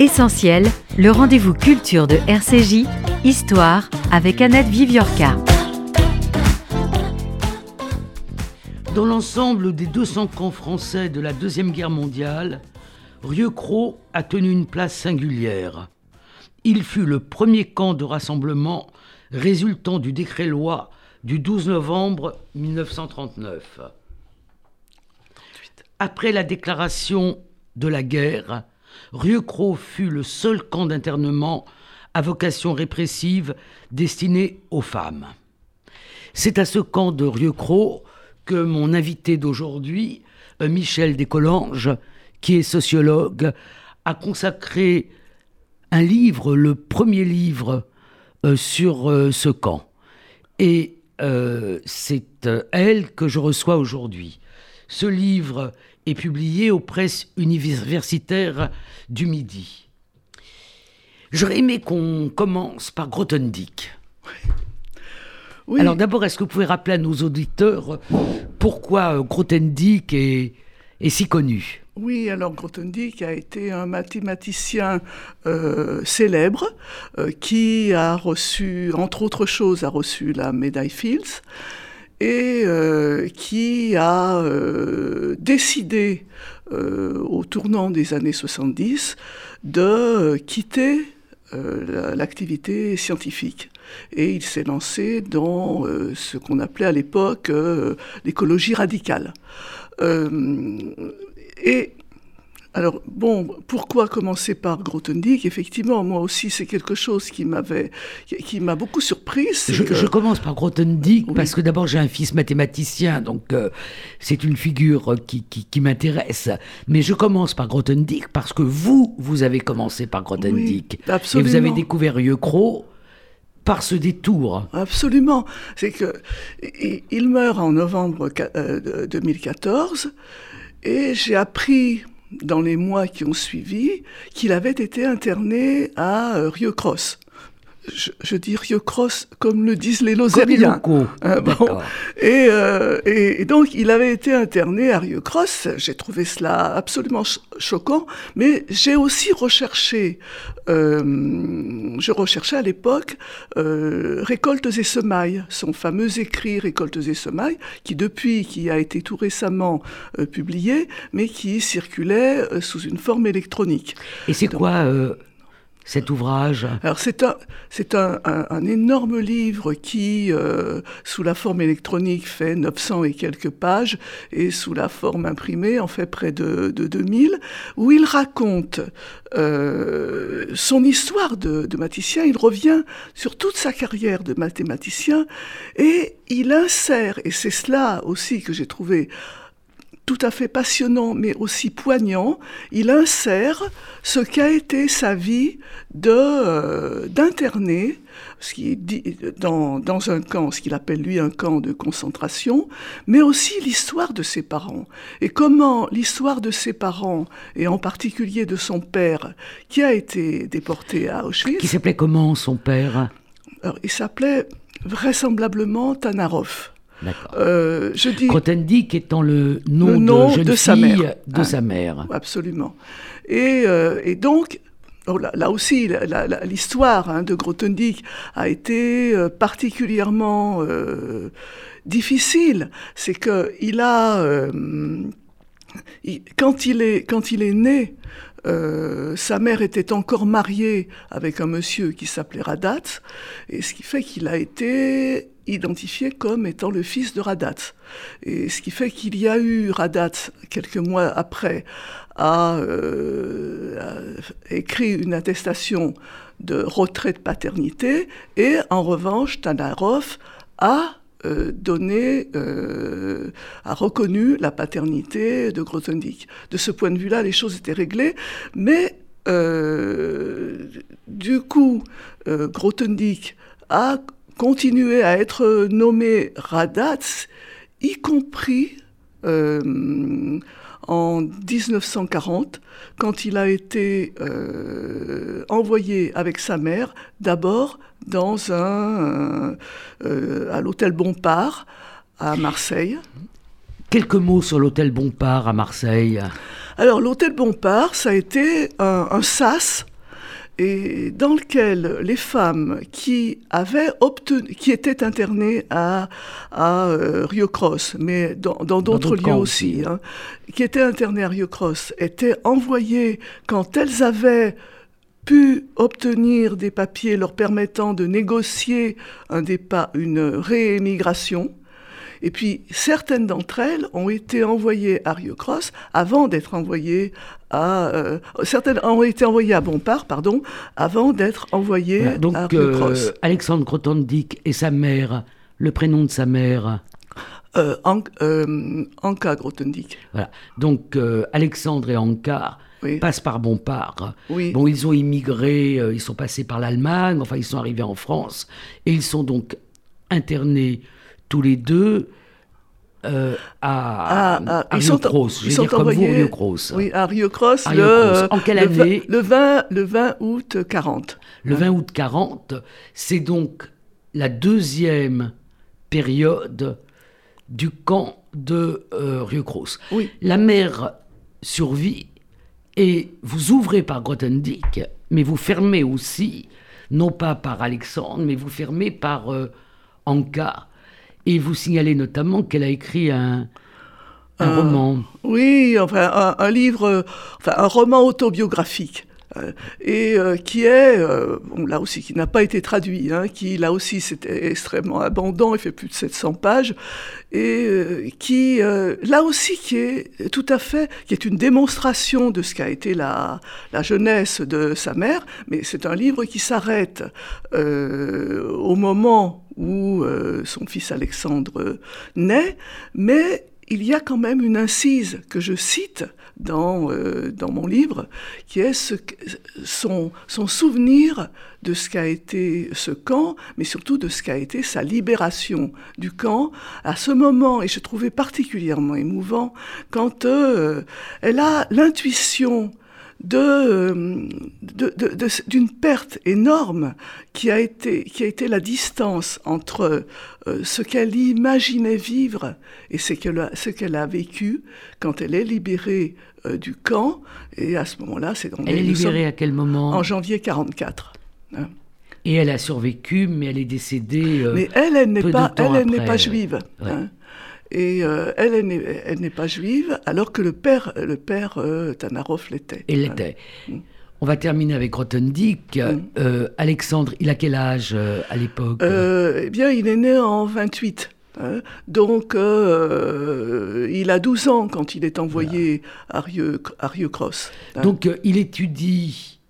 Essentiel, le rendez-vous culture de RCJ, Histoire, avec Annette Viviorca. Dans l'ensemble des 200 camps français de la Deuxième Guerre mondiale, Rieux-Cros a tenu une place singulière. Il fut le premier camp de rassemblement résultant du décret-loi du 12 novembre 1939. Après la déclaration de la guerre, Rieux-Cros fut le seul camp d'internement à vocation répressive destiné aux femmes. C'est à ce camp de Rieux-Cros que mon invité d'aujourd'hui, euh, Michel Descollanges, qui est sociologue, a consacré un livre, le premier livre euh, sur euh, ce camp. Et c'est elle que je reçois aujourd'hui. Ce livre est publié aux presses universitaires du Midi. J'aurais aimé qu'on commence par Grothendieck. Oui. Alors d'abord, est-ce que vous pouvez rappeler à nos auditeurs pourquoi Grothendieck est, est si connu? Oui, alors Grothendieck a été un mathématicien euh, célèbre euh, qui a reçu, entre autres choses, a reçu la médaille Fields et euh, qui a euh, décidé euh, au tournant des années 70 de quitter l'activité scientifique. Et il s'est lancé dans ce qu'on appelait à l'époque l'écologie radicale. et alors, bon, pourquoi commencer par Grothendieck? Effectivement, moi aussi, c'est quelque chose qui m'avait, qui m'a beaucoup surprise. Je, commence par Grothendieck parce que d'abord, j'ai un fils mathématicien, donc euh, c'est une figure qui, qui, m'intéresse. Mais je commence par Grothendieck parce que vous, vous avez commencé par Grothendieck. absolument. Et vous avez découvert Rieux-Cros par ce détour. Absolument. C'est que il meurt en novembre 2014 euh, et j'ai appris dans les mois qui ont suivi qu'il avait été interné à euh, Cross je, dis Rio Cross comme le disent les Lozériens. Hein, euh, et, et, donc il avait été interné à Rio Cross. J'ai trouvé cela absolument choquant, mais j'ai aussi recherché. Euh, je recherchais à l'époque euh, Récoltes et semailles, son fameux écrit Récoltes et semailles, qui depuis, qui a été tout récemment publié, mais qui circulait sous une forme électronique. Et c'est quoi cet ouvrage Alors c'est un, c'est un, un, énorme livre qui, euh, sous la forme électronique, fait 900 et quelques pages, et sous la forme imprimée, en fait près de, de 2000, où il raconte euh, son histoire de, de mathématicien. Il revient sur toute sa carrière de mathématicien, et il insère, et c'est cela aussi que j'ai trouvé tout à fait passionnant, mais aussi poignant, il insère ce qu'a été sa vie de euh, d'interné, dans, dans un camp, ce qu'il appelle lui un camp de concentration, mais aussi l'histoire de ses parents. Et comment l'histoire de ses parents, et en particulier de son père, qui a été déporté à Auschwitz. Qui s'appelait comment son père? Alors, Il s'appelait vraisemblablement Tanarov. Euh, je dis Grothendieck étant le nom, de, jeune fille sa mère. de sa mère. Absolument. Et, euh, et donc, oh là, aussi, l'histoire hein, de Grothendieck a été euh, particulièrement euh, difficile. C'est que il a, quand il est quand il est né, euh, sa mère était encore mariée avec un monsieur qui s'appelait Radat, et ce qui fait qu'il a été identifié comme étant le fils de Radat. Et ce qui fait qu'il y a eu Radat, quelques mois après, a, euh, écrit une attestation de retrait de paternité, et en revanche, Tanarov a euh, donné, euh, a reconnu la paternité de Grothendieck. De ce point de vue-là, les choses étaient réglées, mais du coup, Grothendieck a continué à être nommé Radatz, y compris en 1940, quand il a été euh, envoyé avec sa mère, d'abord dans un, euh, à l'hôtel Bompard à Marseille. Quelques mots sur l'hôtel Bompard à Marseille. Alors l'hôtel Bompard, ça a été un, sas et dans lequel les femmes qui avaient obtenu, qui étaient internées à, à euh, Rio Cross, mais dans d'autres lieux aussi, hein, qui étaient internées à Rio Cross, étaient envoyées quand elles avaient pu obtenir des papiers leur permettant de négocier un départ, une réémigration. Et puis, certaines d'entre elles ont été envoyées à Rio Cross avant d'être envoyées à... Euh, certaines ont été envoyées à Bompard, pardon, avant d'être envoyées donc, à Rio Cross. Euh, Alexandre Grothendieck et sa mère, le prénom de sa mère euh Anka Grothendieck. Voilà. Donc, Alexandre et Anka passent par Bompard. Oui. Bon, ils ont immigré, ils sont passés par l'Allemagne, enfin, ils sont arrivés en France, et ils sont donc internés tous les deux euh, à, à, à, Rio Cross. Ils sont envoyés, Rio Cross. Oui, à Rio Cross. le, En quelle année le 20, le 20 août 40. Le 20 août 40, c'est donc la deuxième période du camp de euh, Rio Cross. Oui. La mère survit et vous ouvrez par Grothendieck, mais vous fermez aussi, non pas par Alexandre, mais vous fermez par euh, Anka et vous signalez notamment qu'elle a écrit un, un roman. Oui, enfin un, livre, enfin un roman autobiographique. Euh, et euh, qui est, euh, bon, là aussi, qui n'a pas été traduit, hein, qui là aussi c'était extrêmement abondant, il fait plus de 700 pages, et qui, là aussi, qui est tout à fait, qui est une démonstration de ce qu'a été la, jeunesse de sa mère, mais c'est un livre qui s'arrête au moment où son fils Alexandre naît, mais il y a quand même une incise que je cite dans, euh, dans mon livre, qui est son, souvenir de ce qu'a été ce camp, mais surtout de ce qu'a été sa libération du camp. À ce moment, et je trouvais particulièrement émouvant, quand euh, elle a l'intuition euh, d'une perte énorme qui a été, qui a été la distance entre ce qu'elle imaginait vivre et ce qu'elle a vécu quand elle est libérée euh, du camp. Et à ce moment-là, c'est Elle est libérée à quel moment? En janvier 44. Hein. Et elle a survécu, mais elle est décédée. mais elle, elle n'est pas, elle, elle n'est pas juive. Hein. Et euh, elle, elle n'est pas juive, alors que le père, le père euh, Tanarov l'était. Il l'était. Mm. On va terminer avec Grothendieck. Mm. Euh, Alexandre, il a quel âge à l'époque? Eh bien, il est né en 28. Hein. donc, il a 12 ans quand il est envoyé à, Rio Cross. Hein. Donc, il étudie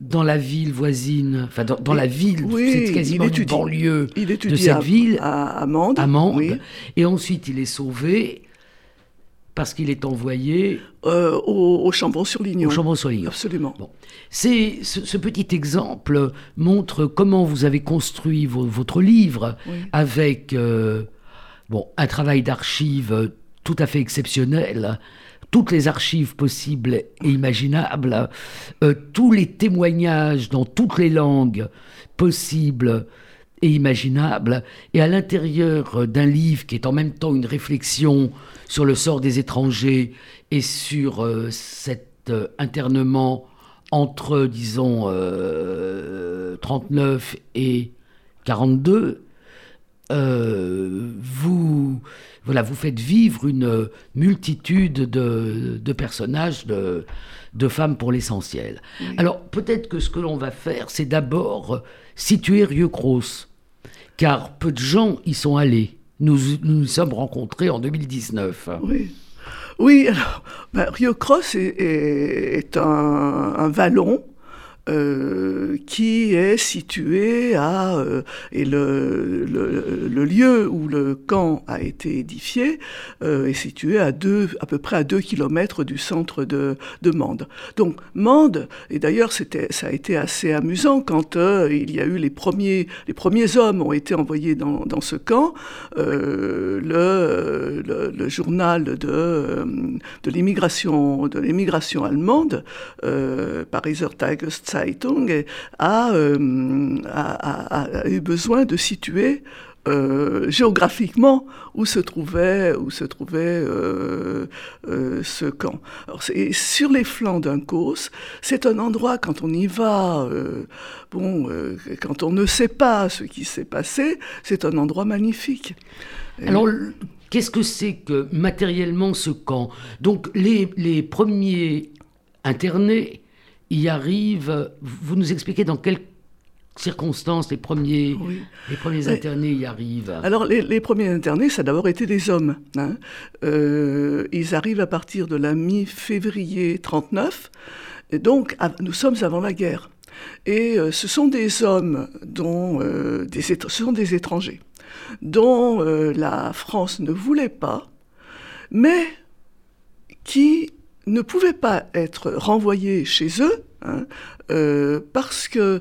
dans la ville voisine, enfin dans, la ville, c'est quasiment une banlieue de cette ville, à Amande. Et ensuite, il est sauvé parce qu'il est envoyé euh, au, Chambon-sur-Lignon. Au Chambon-sur-Lignon. Absolument. Bon. C'est ce, petit exemple montre comment vous avez construit votre livre avec euh, bon un travail d'archives tout à fait exceptionnel. Toutes les archives possibles et imaginables, euh, tous les témoignages dans toutes les langues possibles et imaginables, et à l'intérieur d'un livre qui est en même temps une réflexion sur le sort des étrangers et sur euh, cet euh, internement entre, disons, 39 et 42, vous voilà, vous faites vivre une multitude de, personnages, de, femmes pour l'essentiel. Alors peut-être que ce que l'on va faire, c'est d'abord situer Rieux-Cross, car peu de gens y sont allés. Nous nous, sommes rencontrés en 2019. Oui. Oui, alors, ben, Rio-Cross est, un, vallon euh, qui est situé à euh, et le, le, lieu où le camp a été édifié euh, est situé à deux à peu près à deux kilomètres du centre de, de Mende. Donc Mende et d'ailleurs c'était ça a été assez amusant quand il y a eu les premiers les premiers hommes ont été envoyés dans, dans ce camp le, le, journal de de l'immigration de l'immigration allemande Euh, a, eu besoin de situer euh, géographiquement où se trouvait, où se trouvait euh, ce camp. Alors, sur les flancs d'un causse, c'est un endroit, quand on y va, bon, quand on ne sait pas ce qui s'est passé, c'est un endroit magnifique. Alors, qu'est-ce que c'est que matériellement ce camp? Donc, les premiers internés y arrivent, vous nous expliquez dans quel circonstances les premiers, les premiers internés y arrivent Alors, les, premiers internés, ça a d'abord été des hommes. Hein. Euh, ils arrivent à partir de la mi-février 39, et donc nous sommes avant la guerre. Et euh, ce sont des hommes dont euh, des, ce sont des étrangers dont la France ne voulait pas, mais qui ne pouvaient pas être renvoyés chez eux hein, euh, parce qu'ils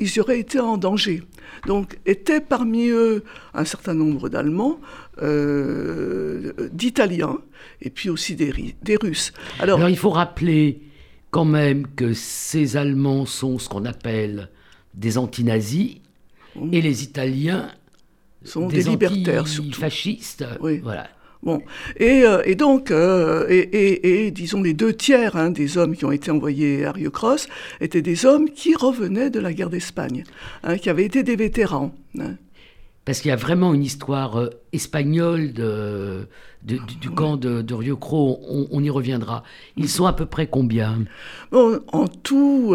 ils auraient été en danger. Donc étaient parmi eux un certain nombre d'Allemands, euh, d'Italiens et puis aussi des, des Russes. Alors, il faut rappeler quand même que ces Allemands sont ce qu'on appelle des antinazis et les Italiens sont des, des libertaires fascistes. Oui. Voilà. Bon, et, euh, et donc, euh, et, et, et, disons les deux tiers hein, des hommes qui ont été envoyés à Rio Cross étaient des hommes qui revenaient de la guerre d'Espagne, hein, qui avaient été des vétérans. Hein. Parce qu'il y a vraiment une histoire euh, espagnole de, du, camp de, de Rio Cro, on, on, y reviendra. Ils sont à peu près combien? Bon, En tout,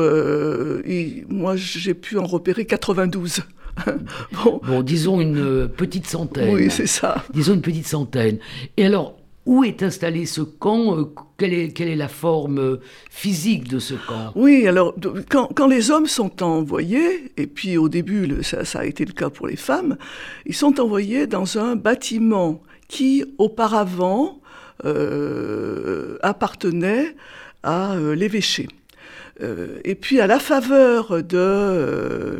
moi j'ai pu en repérer 92. bon. disons une euh, petite centaine. Oui, c'est ça. Disons une petite centaine. Et alors, où est installé ce camp euh, quelle est, quelle est, la forme euh, physique de ce camp? Oui, alors quand, quand, les hommes sont envoyés, et puis au début ça, ça, a été le cas pour les femmes, ils sont envoyés dans un bâtiment qui auparavant euh, appartenait à l'évêché. Euh, et puis à la faveur de, euh,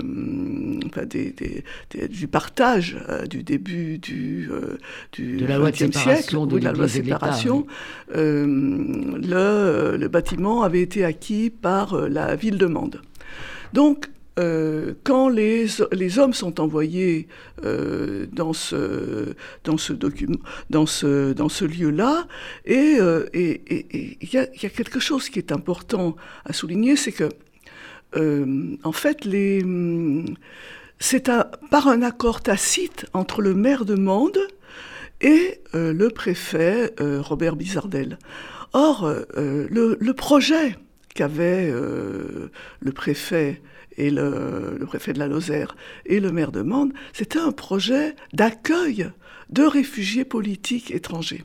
du partage euh, du début du, du de la loi de séparation, siècle, de, la loi de séparation, le, le, bâtiment avait été acquis par la ville de Mende. Donc euh, quand les, les, hommes sont envoyés euh, dans ce, dans ce, dans ce, dans ce lieu-là, et il euh, et, et, y, a, y, a, quelque chose qui est important à souligner, c'est que, en fait, les, c'est par un accord tacite entre le maire de Mende et le préfet Robert Bizardel. Or, le, le, projet qu'avait le préfet et le, préfet de la Lozère et le maire de Mende, c'était un projet d'accueil de réfugiés politiques étrangers.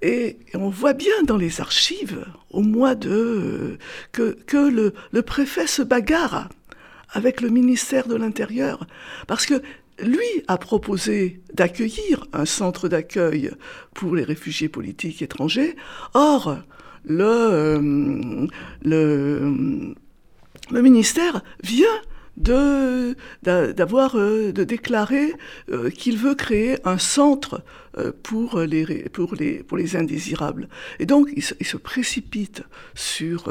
Et on voit bien dans les archives, au mois de... que, que le préfet se bagarre avec le ministère de l'Intérieur, parce que lui a proposé d'accueillir un centre d'accueil pour les réfugiés politiques étrangers. Or, le, euh, le ministère vient de d'avoir euh, déclarer euh, qu'il veut créer un centre pour les indésirables. Et donc il se, précipite sur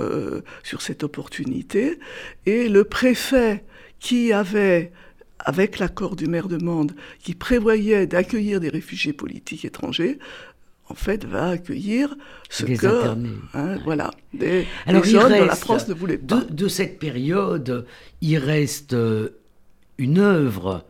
sur cette opportunité. Et le préfet qui avait avec l'accord du maire de Mende, qui prévoyait d'accueillir des réfugiés politiques étrangers, en fait, va accueillir ce des que, hein, voilà, des, Alors, des dont la France ne voulait pas. De, de, cette période, il reste euh, une œuvre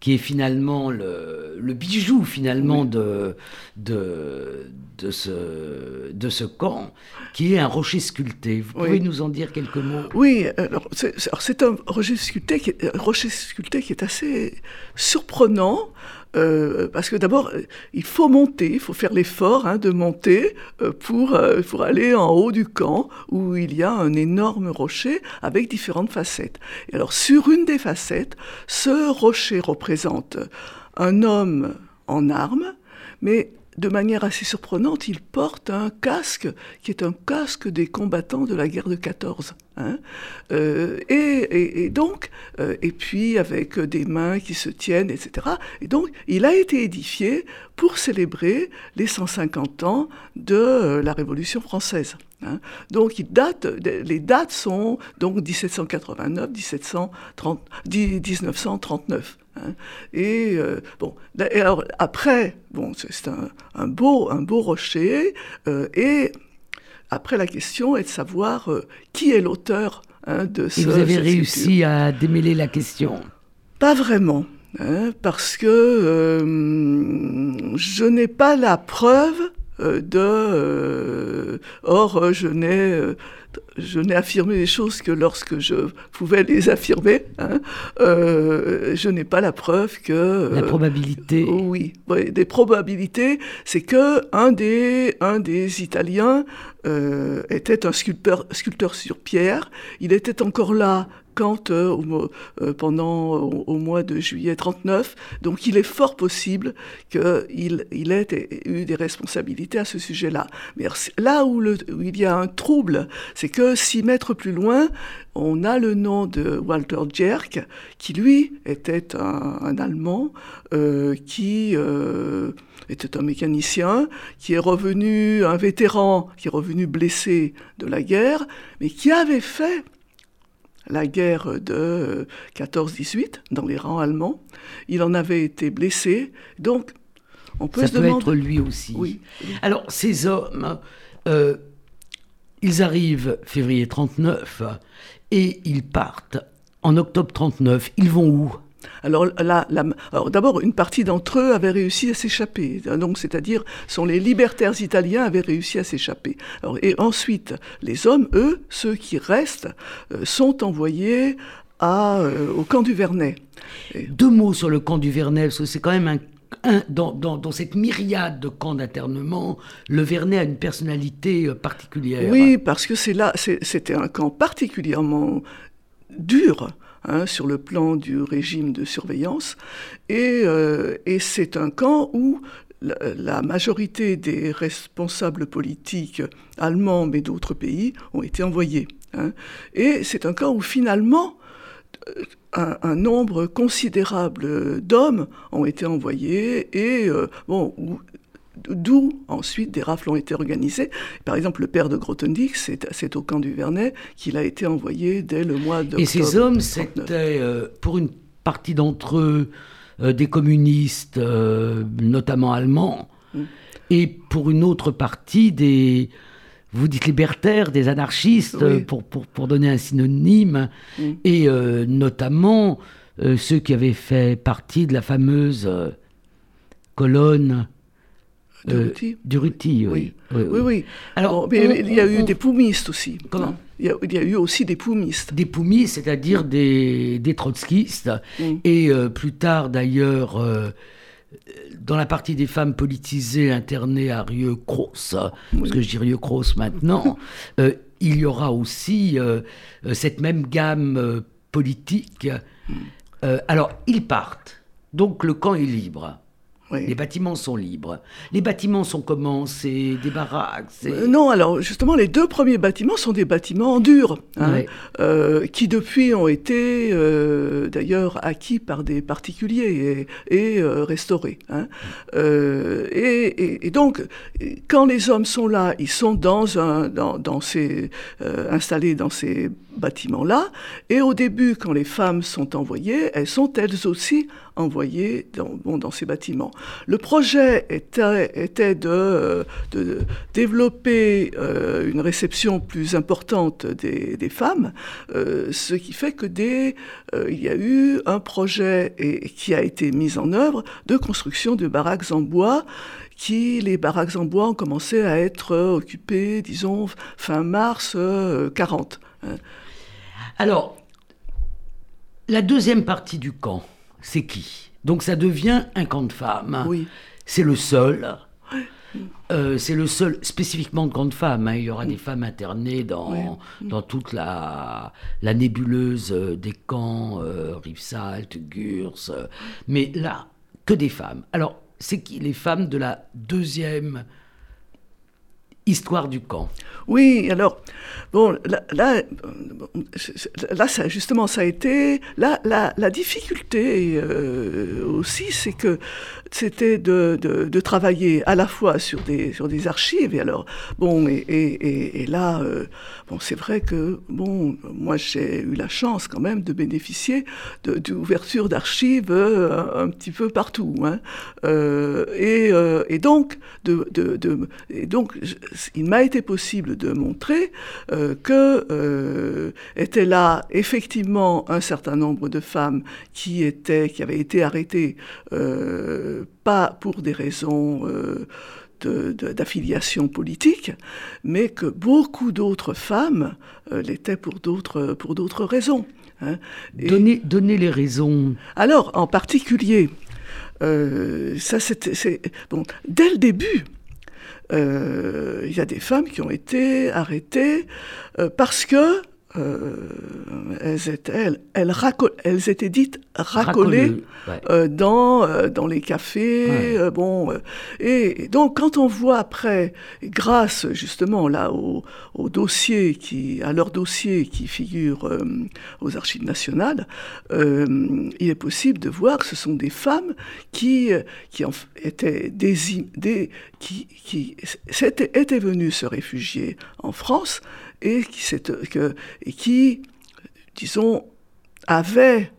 qui est finalement le, le bijou finalement de, de, de, ce, de ce camp, qui est un rocher sculpté. Vous pouvez nous en dire quelques mots? Oui, alors c'est un rocher sculpté, qui est, un rocher sculpté qui est assez surprenant. Euh, parce que d'abord, euh, il faut monter, il faut faire l'effort hein, de monter euh, pour, pour aller en haut du camp où il y a un énorme rocher avec différentes facettes. Et alors, sur une des facettes, ce rocher représente un homme en armes, mais de manière assez surprenante, il porte un casque qui est un casque des combattants de la guerre de 14. Hein. Euh, et, donc, euh, et puis avec des mains qui se tiennent, etc. Et donc, il a été édifié pour célébrer les 150 ans de la Révolution française. Hein. Donc, les dates sont donc 1789, 1730, 1939. Hein. Et euh, bon, alors après, bon, c'est un, beau, un beau rocher. Euh, et après, la question est de savoir euh, qui est l'auteur hein, de ce. Et vous avez réussi à démêler la question? Pas vraiment. Hein, parce que je n'ai pas la preuve de. or, je n'ai je n'ai affirmé les choses que lorsque je pouvais les affirmer. Hein. Euh, je n'ai pas la preuve que... la probabilité. oui, des probabilités, c'est que un des, un des Italiens euh, était un sculpteur, sculpteur sur pierre. Il était encore là quand, euh, euh, pendant au, mois de juillet 39. Donc il est fort possible qu'il il ait eu des responsabilités à ce sujet-là. Mais là où, il y a un trouble, c'est que six mètres plus loin, on a le nom de Walter Jerk, qui lui était un, Allemand euh, qui était un mécanicien, qui est revenu, un vétéran, qui est revenu blessé de la guerre, mais qui avait fait la guerre de 14-18 dans les rangs allemands. Il en avait été blessé, donc on peut Ça se peut demander... être lui aussi. Oui. Alors ces hommes, euh, ils arrivent février 39 et ils partent en octobre 39. Ils vont où? Alors, là, d'abord, une partie d'entre eux avaient réussi à s'échapper. Donc, c'est-à-dire, sont les libertaires italiens avaient réussi à s'échapper. Et ensuite, les hommes, eux, ceux qui restent, euh, sont envoyés à, euh, au camp du Vernet. Deux mots sur le camp du Vernet, parce que c'est quand même un dans, dans, cette myriade de camps d'internement, le Vernet a une personnalité euh, particulière. Oui, parce que c'est là, c'était un camp particulièrement dur. Hein, sur le plan du régime de surveillance. Et, euh, c'est un camp où la, majorité des responsables politiques allemands, mais d'autres pays, ont été envoyés. Hein. Et c'est un camp où finalement, euh, un, nombre considérable d'hommes ont été envoyés et euh, bon, D'où ensuite des rafles ont été organisées. Par exemple, le père de Grothendieck, c'est au camp du Vernet qu'il a été envoyé dès le mois d'octobre. Et ces hommes, c'était euh, pour une partie d'entre eux euh, des communistes, euh, notamment allemands, mm. et pour une autre partie des, vous dites libertaires, des anarchistes, pour, pour, pour, donner un synonyme, mm. et notamment ceux qui avaient fait partie de la fameuse colonne du Ruti, oui. Oui, oui. Alors, il y a eu des poumistes aussi. Comment il y, a, eu aussi des poumistes. Des poumistes, c'est-à-dire des, des trotskistes. Mm. Et euh, plus tard, d'ailleurs, euh, dans la partie des femmes politisées internées à Rieux Cross, parce que je dis Rieux Cross maintenant, euh, il y aura aussi cette même gamme politique. Mm. alors, ils partent. Donc, le camp est libre. Les bâtiments sont libres. Les bâtiments sont comment? C'est des baraques euh, Non, alors justement, les deux premiers bâtiments sont des bâtiments en dur, hein, euh, qui depuis ont été euh, d'ailleurs acquis par des particuliers et, restaurés. Hein. Et, donc, quand les hommes sont là, ils sont dans un, dans, ces, installés dans ces bâtiments-là. Et au début, quand les femmes sont envoyées, elles sont elles aussi envoyées dans, ces bâtiments. Le projet était, de, développer euh, une réception plus importante des, des femmes, euh, ce qui fait que dès, euh, il y a eu un projet et, qui a été mis en œuvre de construction de baraques en bois qui, les baraques en bois ont commencé à être occupées, disons, fin mars 40. Alors, la deuxième partie du camp, c'est qui? Donc ça devient un camp de femmes. Oui. C'est le seul. Euh, c'est le seul, spécifiquement de camp de femmes. Hein. Il y aura des femmes internées dans, dans toute la, la nébuleuse des camps, euh, Rivesaltes, Gurs. mais là, que des femmes. Alors, c'est qui les femmes de la deuxième Histoire du camp. Oui, alors, bon, là, là, ça, justement, ça a été. Là, la, difficulté euh, aussi, c'est que c'était de, de, travailler à la fois sur des, sur des archives. Et alors, bon, et, et, là, euh, bon, c'est vrai que, bon, moi, j'ai eu la chance quand même de bénéficier d'ouverture d'archives euh, un, petit peu partout. Hein. et, donc, de, de, et donc, il m'a été possible de montrer euh, que euh, étaient là effectivement un certain nombre de femmes qui étaient, qui avaient été arrêtées euh, pas pour des raisons d'affiliation politique, mais que beaucoup d'autres femmes l'étaient pour d'autres pour d'autres raisons. Hein. Donnez, les raisons. Alors, en particulier, ça c'était bon dès le début. Euh, il y a des femmes qui ont été arrêtées euh, parce que euh, elles, étaient, elles, elles, étaient dites racolées euh, dans, euh, dans les cafés. bon, et, donc, quand on voit après, grâce justement là au, au dossier qui, à leur dossier qui figure aux archives nationales, il est possible de voir que ce sont des femmes qui, qui étaient des, des, qui, qui étaient, étaient venues se réfugier en France et qui, disons, avait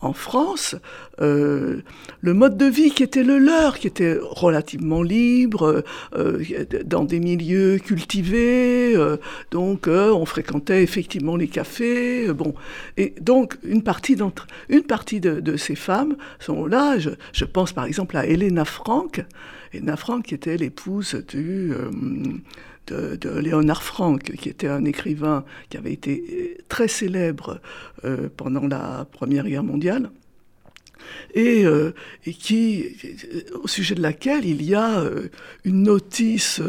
en France euh, le mode de vie qui était le leur, qui était relativement libre, euh, dans des milieux cultivés, euh, donc on fréquentait effectivement les cafés, bon, et donc une partie d'entre, une partie de, ces femmes sont là. Je, pense par exemple à Helena Frank, Helena Frank qui était l'épouse du de, Léonard Franck, qui était un écrivain qui avait été euh, très célèbre euh, pendant la Première Guerre mondiale. Et, euh, et, qui, au sujet de laquelle il y a une notice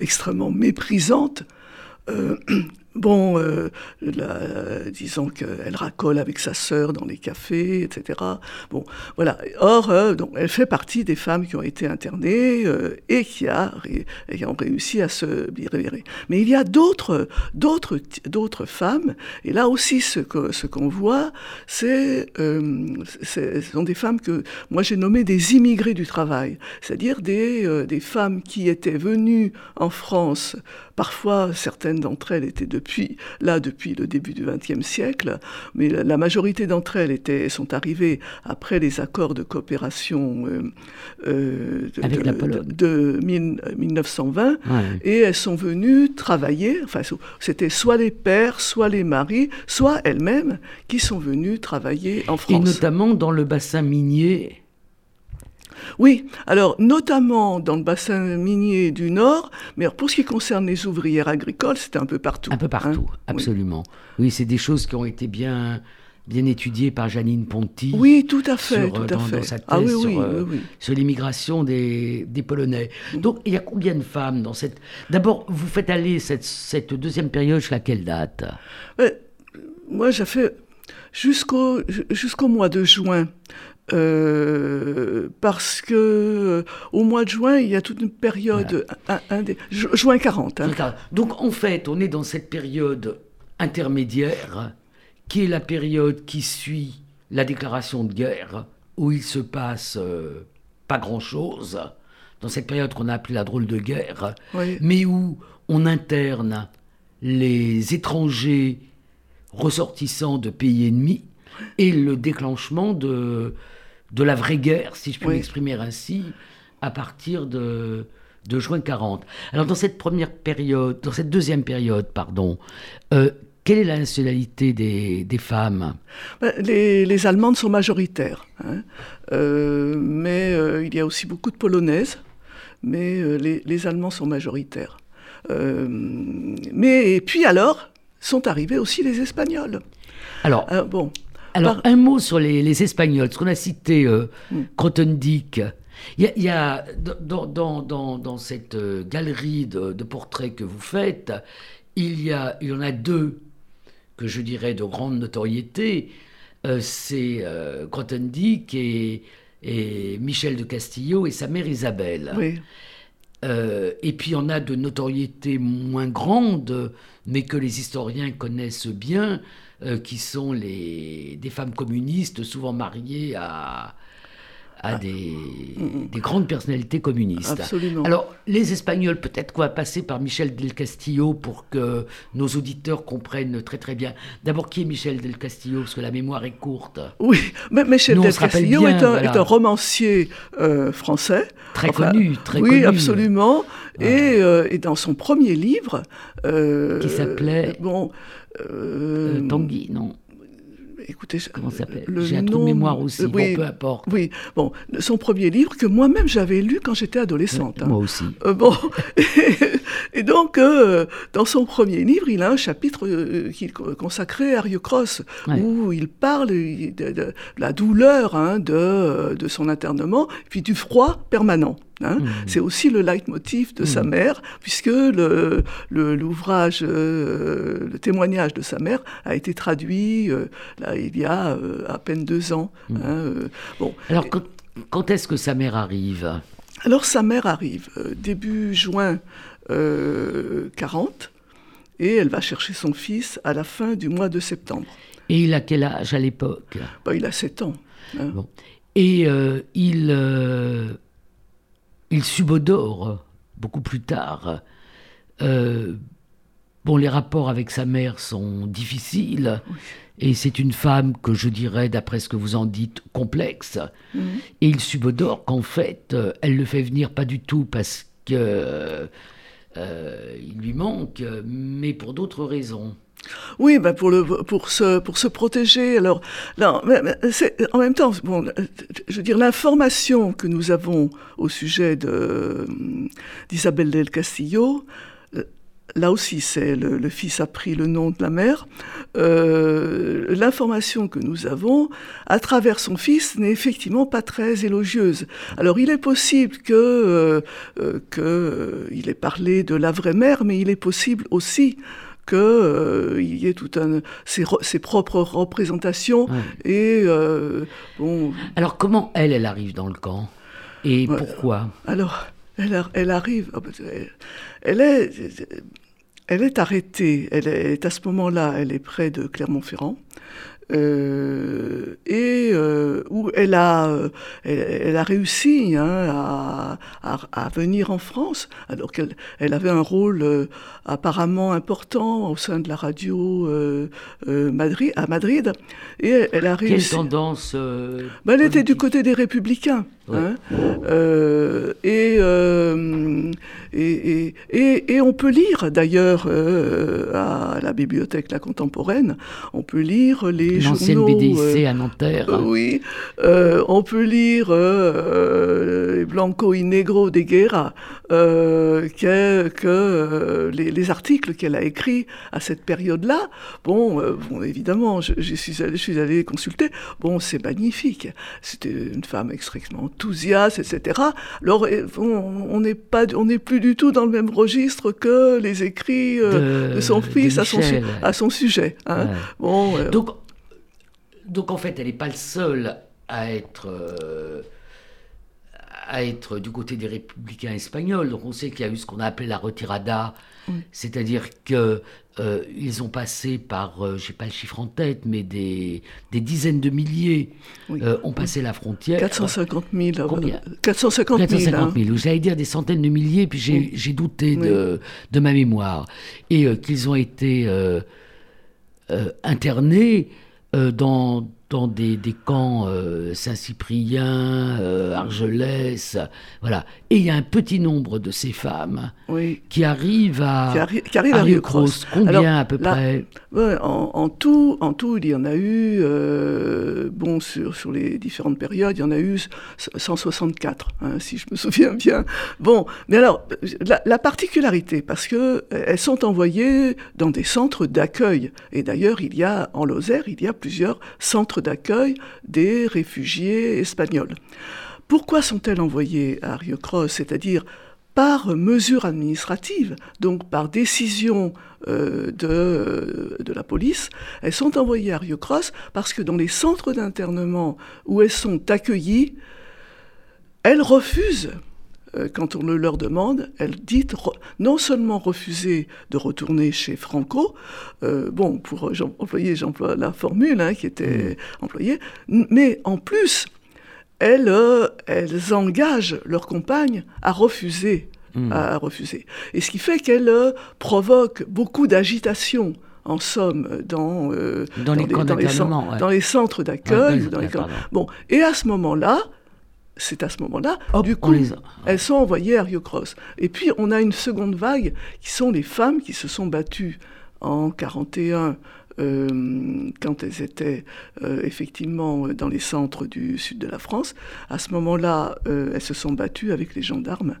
extrêmement méprisante Bon, euh, disons qu'elle racole avec sa sœur dans les cafés, etc. Bon, voilà. Or, euh, donc, elle fait partie des femmes qui ont été internées euh, et, qui ont réussi à se libérer. Mais il y a d'autres, d'autres, d'autres femmes, et là aussi, ce, qu'on voit, c'est, ce sont des femmes que moi j'ai nommées des immigrés du travail, c'est-à-dire des femmes qui étaient venues en France Parfois, certaines d'entre elles étaient depuis, là depuis le début du XXe siècle, mais la, majorité d'entre elles étaient, sont arrivées après les accords de coopération euh, euh, de, 1920, et elles sont venues travailler, enfin c'était soit les pères, soit les maris, soit elles-mêmes qui sont venues travailler en France. Et notamment dans le bassin minier oui, alors notamment dans le bassin minier du Nord, mais pour ce qui concerne les ouvrières agricoles, c'était un peu partout. Un peu partout, hein. absolument. Oui, c'est des choses qui ont été bien bien étudiées par Janine Ponty. Oui, tout à fait, tout à fait. sa ah thèse euh, sur, l'immigration des, Polonais. Mm. Donc, il y a combien de femmes dans cette... D'abord, vous faites aller cette, deuxième période jusqu'à quelle date? Euh, Moi, j'ai fait jusqu'au jusqu'au mois de juin. Euh, parce que euh, au mois de juin, il y a toute une période, juin 40. Hein. Donc en fait, on est dans cette période intermédiaire, qui est la période qui suit la déclaration de guerre, où il se passe euh, pas grand-chose, dans cette période qu'on a appelée la drôle de guerre, mais où on interne les étrangers ressortissants de pays ennemis et le déclenchement de, de la vraie guerre, si je puis m'exprimer ainsi, à partir de, de juin 40. Alors dans cette première période, dans cette deuxième période, pardon, euh, quelle est la nationalité des, des femmes? Ben, les, les, Allemandes sont majoritaires, hein. euh, mais euh, il y a aussi beaucoup de Polonaises, mais les, les, Allemands sont majoritaires. mais et puis alors sont arrivés aussi les Espagnols. Alors, bon. Alors, un mot sur les, Espagnols, ce qu'on a cité euh, mm. Il y a, dans, dans, cette euh, galerie de, portraits que vous faites, il y, a, il y en a deux que je dirais de grande notoriété. Euh, c'est euh, et, et, Michel de Castillo et sa mère Isabelle. et puis on a de notoriété moins grande, mais que les historiens connaissent bien, qui sont les, des femmes communistes souvent mariées à, à des, des, grandes personnalités communistes. Absolument. Alors, les Espagnols, peut-être qu'on va passer par Michel del Castillo pour que nos auditeurs comprennent très très bien. D'abord, qui est Michel del Castillo Parce que la mémoire est courte. Oui, mais Michel del Castillo est, un, est, un, romancier euh, français. Très connu, très oui, connu. Oui, absolument. Et, euh, et, dans son premier livre... Euh, qui s'appelait... Bon... Tanguy, non écoutez, comment s'appelle J'ai un trou de mémoire aussi, oui, bon, peu importe. Oui, bon, son premier livre que moi-même j'avais lu quand j'étais adolescente. Hein. Moi aussi. Euh, bon, et, donc euh, dans son premier livre, il a un chapitre euh, qui consacré à Rio Cross, ouais. où il parle de, de, de la douleur hein, de, de son internement, puis du froid permanent. Hein. Mmh. C'est aussi le leitmotiv de mmh. sa mère, puisque le, le, l'ouvrage, euh, le témoignage de sa mère a été traduit euh, là, il y a euh, à peine deux ans. Mmh. Hein, bon. Alors, quand, quand, est-ce que sa mère arrive? Alors, sa mère arrive début juin 40, et elle va chercher son fils à la fin du mois de septembre. Et il a quel âge à l'époque? Bah, Il a 7 ans. Hein. Bon. Et il il subodore beaucoup plus tard. Euh, bon, les rapports avec sa mère sont difficiles. Oui. Et c'est une femme que je dirais, d'après ce que vous en dites, complexe. Mmh. Et il subodore qu'en fait, elle le fait venir pas du tout parce que euh, il lui manque, mais pour d'autres raisons. Oui, bah pour, se, pour se protéger. Alors, en même temps, bon, je veux dire, l'information que nous avons au sujet d'Isabelle del Castillo, là aussi, c'est le, fils a pris le nom de la mère. Euh, L'information que nous avons à travers son fils n'est effectivement pas très élogieuse. Alors, il est possible que euh, euh, ait parlé de la vraie mère, mais il est possible aussi qu'il euh, y ait tout un ses, ses propres représentations ouais. et euh, bon. Alors comment elle elle arrive dans le camp? Et ouais. pourquoi? Alors elle, elle arrive oh, elle, elle est elle est arrêtée elle est à ce moment-là elle est près de Clermont-Ferrand euh, et euh, où elle a, euh, elle, elle, a réussi hein, à, à, à, venir en France, alors qu'elle elle avait un rôle euh, apparemment important au sein de la radio euh, Madrid, à Madrid, et elle, elle a réussi. Quelle tendance ben, Elle était du côté des républicains. Ouais. Hein, et, et, et, et, on peut lire d'ailleurs à la bibliothèque La Contemporaine, on peut lire les L'ancienne BDIC euh, à Nanterre. Euh, oui, euh, on peut lire euh, Blanco y Negro de Guerra, que, que les, les, articles qu'elle a écrits à cette période-là. Bon, bon, évidemment, je, je, suis allé, je suis allé consulter. Bon, c'est magnifique. C'était une femme extrêmement enthousiaste, etc. Alors, on n'est pas, on n'est plus du tout dans le même registre que les écrits de, de, son fils de à, son, à son sujet. Hein. Ouais. Bon, Donc, donc en fait, elle n'est pas le seul à être, euh, à être du côté des républicains espagnols. Donc on sait qu'il y a eu ce qu'on a appelé la retirada, oui. c'est-à-dire que euh, ils ont passé par, euh, je n'ai pas le chiffre en tête, mais des, des dizaines de milliers oui. euh, ont passé la frontière. 450 000. Combien 450 000. 450 000. Hein. J'allais dire des centaines de milliers, puis j'ai oui. douté de, de, ma mémoire. Et euh, qu'ils ont été euh, internés euh, dans, dans des, des camps euh, Saint-Cyprien, euh, Argelès, voilà. Et il y a un petit nombre de ces femmes oui. qui arrivent à, qui, arri qui arrivent à, à Rio Cross. Combien Alors, à peu là, près ouais, en, en, tout, en tout, il y en a eu, euh, bon, sur, sur les différentes périodes, il y en a eu 164, hein, si je me souviens bien. Bon, mais alors, la, la particularité, parce que elles sont envoyées dans des centres d'accueil. Et d'ailleurs, il y a, en Lozère, il y a plusieurs centres d'accueil des réfugiés espagnols. Pourquoi sont-elles envoyées à Rio Cross C'est-à-dire par mesure administrative, donc par décision euh, de, de, la police, elles sont envoyées à Rio Cross parce que dans les centres d'internement où elles sont accueillies, elles refusent quand on le leur demande, elles disent non seulement refuser de retourner chez Franco, bon, pour employer, j'emploie la formule hein, qui était mmh. employée, mais en plus, elles, elles engagent leurs compagnes à refuser Hmm. à refuser. Et ce qui fait qu'elle euh, provoque beaucoup d'agitation en somme, dans, euh, dans, les, dans, les, centres d'accueil. bon, et à ce moment-là, c'est à ce moment-là, du coup, elles sont envoyées à Rio Cross. Et puis, on a une seconde vague qui sont les femmes qui se sont battues en 41 euh, quand elles étaient effectivement dans les centres du sud de la France. À ce moment-là, elles se sont battues avec les gendarmes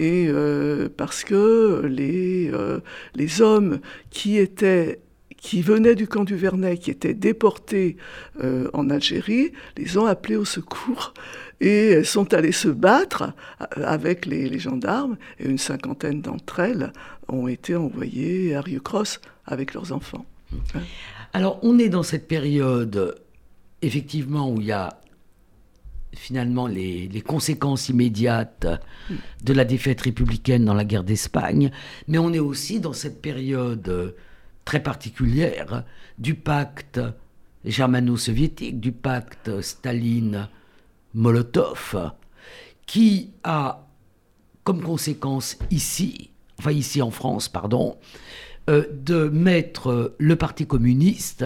et euh, parce que les, euh, les hommes qui étaient qui venaient du camp du Vernet, qui étaient déportés euh, en Algérie, les ont appelés au secours et sont allés se battre avec les, gendarmes. Et une cinquantaine d'entre elles ont été envoyées à Rio Cross avec leurs enfants. Alors, on est dans cette période, effectivement, où il y a finalement les, conséquences immédiates de la défaite républicaine dans la guerre d'Espagne, mais on est aussi dans cette période très particulière du pacte germano-soviétique, du pacte Staline-Molotov, qui a comme conséquence ici, enfin ici en France, pardon, euh, de mettre le Parti communiste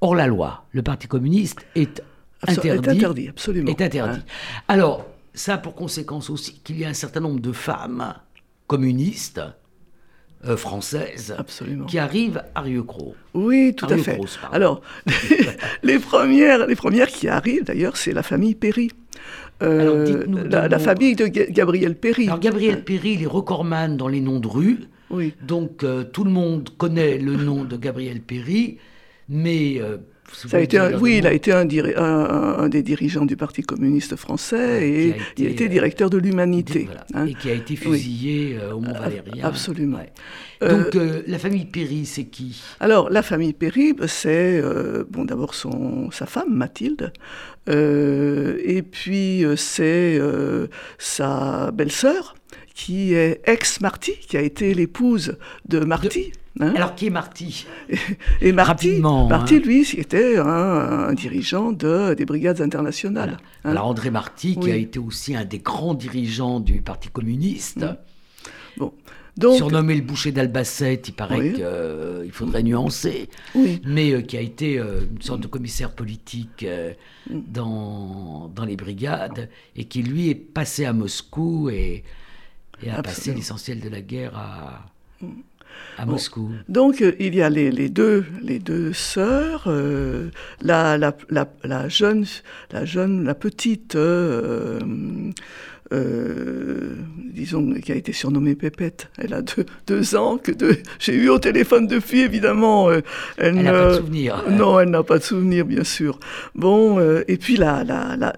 hors la loi. Le Parti communiste est interdit. Est interdit, absolument. Est interdit. Hein. Alors, ça a pour conséquence aussi qu'il y a un certain nombre de femmes communistes euh, françaises absolument. qui arrivent à Rieucros. Oui, tout à, fait. Alors, les, premières, les premières qui arrivent, d'ailleurs, c'est la famille Perry. Euh, la, famille de Gabriel Perry. Alors, Gabriel Perry, il est recordman dans les noms de rue. Oui. Donc, euh, tout le monde connaît le nom de Gabriel Perry, mais ça a été oui, il a été un, un, des dirigeants du Parti communiste français et il a été directeur de l'Humanité. Hein. Et qui a été fusillé euh, au Mont-Valérien. Absolument. Donc euh, la famille Péry, c'est qui? Alors la famille Péry, c'est euh, bon d'abord son sa femme Mathilde, et puis c'est sa belle-sœur qui est ex-Marty, qui a été l'épouse de Marty. Hein Alors, qui est Marty? Et, Marty, Marty hein. lui, c'était un, dirigeant de, des brigades internationales. Hein. Alors, André Marty, qui a été aussi un des grands dirigeants du Parti communiste. Mmh. Bon. Donc, Surnommé le boucher d'Albacete, il paraît qu'il euh, faudrait nuancer, mais euh, qui a été euh, une sorte de commissaire politique mmh. dans, dans les brigades, et qui lui est passé à Moscou et, et a passé l'essentiel de la guerre à, mmh à Moscou. Donc euh, il y a les, les, deux, les deux sœurs, euh, la, la, la, la, jeune, la jeune, la petite, euh, disons, qui a été surnommée Pépette. Elle a deux, deux ans que j'ai eu au téléphone depuis, évidemment. elle n'a pas de souvenir. Non, elle n'a pas de souvenir, bien sûr. Bon, et puis la,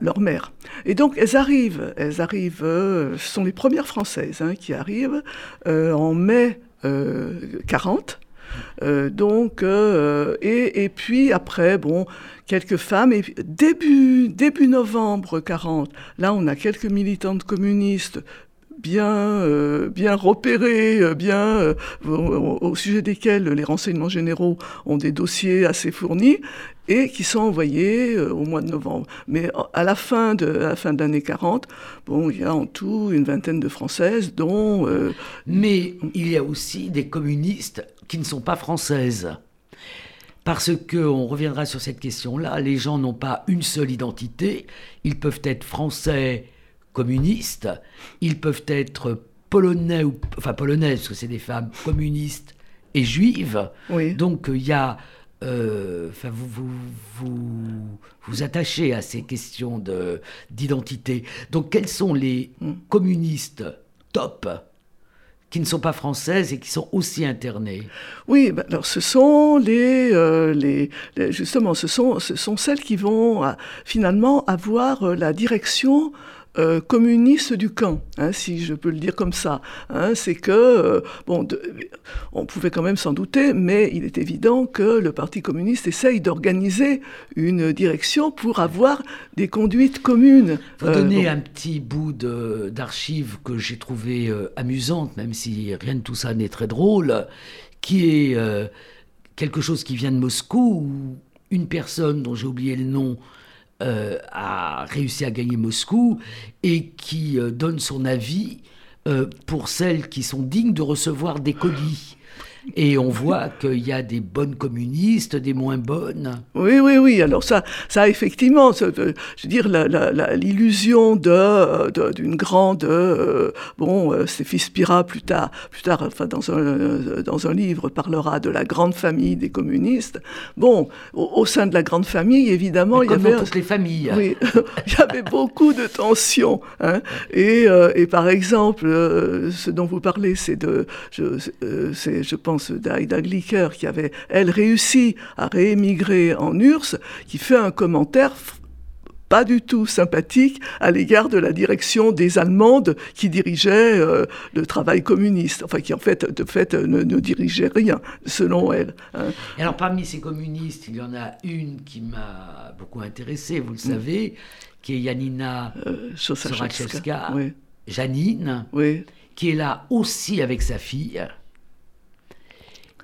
leur mère. Et donc elles arrivent, elles arrivent, ce sont les premières Françaises hein, qui arrivent en mai 40. Euh, donc, euh, et, et, puis après, bon, quelques femmes. Et début, début novembre 40, là, on a quelques militantes communistes bien, euh, bien repérées, bien, au, sujet desquelles les renseignements généraux ont des dossiers assez fournis et qui sont envoyés au mois de novembre. Mais à la fin de, la fin de l'année 40, bon, il y a en tout une vingtaine de Françaises, dont... Mais il y a aussi des communistes qui ne sont pas françaises. Parce que, on reviendra sur cette question-là, les gens n'ont pas une seule identité, ils peuvent être français communistes, ils peuvent être polonais, ou, enfin polonaises, parce que c'est des femmes communistes et juives. Donc il y a... Euh, vous, vous, vous, vous, attachez à ces questions d'identité. Donc quels sont les mm. communistes top qui ne sont pas françaises et qui sont aussi internées Oui, ben, alors ce sont les, euh, les, justement, ce sont, ce sont celles qui vont euh, finalement avoir euh, la direction euh, communiste du camp, hein, si je peux le dire comme ça. Hein. c'est que, euh, bon, on pouvait quand même s'en douter, mais il est évident que le Parti communiste essaye d'organiser une direction pour avoir des conduites communes. Vous donner un petit bout d'archives que j'ai trouvé amusante, même si rien de tout ça n'est très drôle, qui est quelque chose qui vient de Moscou, où une personne dont j'ai oublié le nom euh, a réussi à gagner Moscou et qui euh, donne son avis euh, pour celles qui sont dignes de recevoir des colis. Et on voit qu'il y a des bonnes communistes, des moins bonnes. Oui, oui, oui. Alors ça, ça effectivement, je veux dire, l'illusion de, d'une grande, euh, bon, euh, Spira plus tard, plus tard, enfin dans un dans un livre parlera de la grande famille des communistes. Bon, au, sein de la grande famille, évidemment, il y avait toutes les familles? Oui, il y avait beaucoup de tensions. Hein, et, euh, et par exemple, ce dont vous parlez, c'est de, je, je pense d'Aïda Glicker, qui avait, elle, réussi à réémigrer en URSS, qui fait un commentaire pas du tout sympathique à l'égard de la direction des Allemandes qui dirigeaient euh, le travail communiste, enfin qui en fait, de fait, ne, dirigeaient rien, selon elle. Hein. Et alors parmi ces communistes, il y en a une qui m'a beaucoup intéressé, vous le mm. savez, qui est Janina euh, Janine, qui est là aussi avec sa fille.